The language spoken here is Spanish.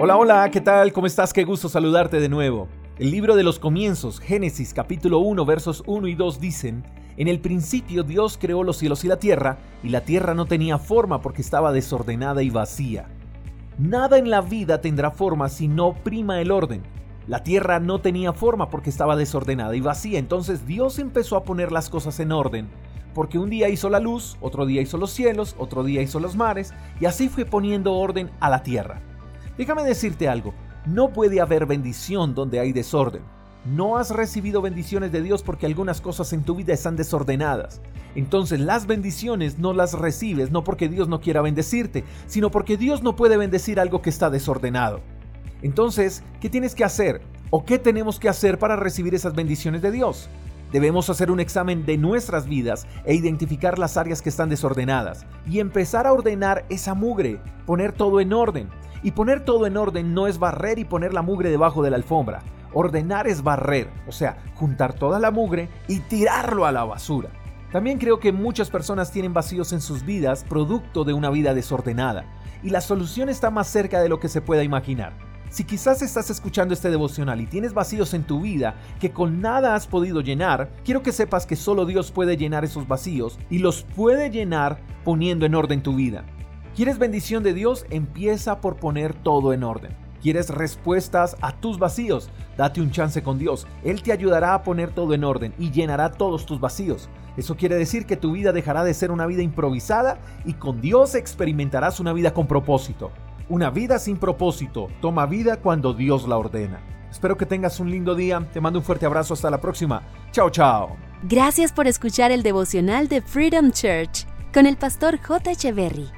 Hola, hola, ¿qué tal? ¿Cómo estás? Qué gusto saludarte de nuevo. El libro de los comienzos, Génesis capítulo 1, versos 1 y 2 dicen, En el principio Dios creó los cielos y la tierra, y la tierra no tenía forma porque estaba desordenada y vacía. Nada en la vida tendrá forma si no prima el orden. La tierra no tenía forma porque estaba desordenada y vacía, entonces Dios empezó a poner las cosas en orden, porque un día hizo la luz, otro día hizo los cielos, otro día hizo los mares, y así fue poniendo orden a la tierra. Déjame decirte algo, no puede haber bendición donde hay desorden. No has recibido bendiciones de Dios porque algunas cosas en tu vida están desordenadas. Entonces las bendiciones no las recibes no porque Dios no quiera bendecirte, sino porque Dios no puede bendecir algo que está desordenado. Entonces, ¿qué tienes que hacer? ¿O qué tenemos que hacer para recibir esas bendiciones de Dios? Debemos hacer un examen de nuestras vidas e identificar las áreas que están desordenadas y empezar a ordenar esa mugre, poner todo en orden. Y poner todo en orden no es barrer y poner la mugre debajo de la alfombra. Ordenar es barrer, o sea, juntar toda la mugre y tirarlo a la basura. También creo que muchas personas tienen vacíos en sus vidas producto de una vida desordenada, y la solución está más cerca de lo que se pueda imaginar. Si quizás estás escuchando este devocional y tienes vacíos en tu vida que con nada has podido llenar, quiero que sepas que solo Dios puede llenar esos vacíos y los puede llenar poniendo en orden tu vida. ¿Quieres bendición de Dios? Empieza por poner todo en orden. ¿Quieres respuestas a tus vacíos? Date un chance con Dios. Él te ayudará a poner todo en orden y llenará todos tus vacíos. Eso quiere decir que tu vida dejará de ser una vida improvisada y con Dios experimentarás una vida con propósito. Una vida sin propósito toma vida cuando Dios la ordena. Espero que tengas un lindo día. Te mando un fuerte abrazo. Hasta la próxima. Chao, chao. Gracias por escuchar el devocional de Freedom Church con el pastor J. Echeverry.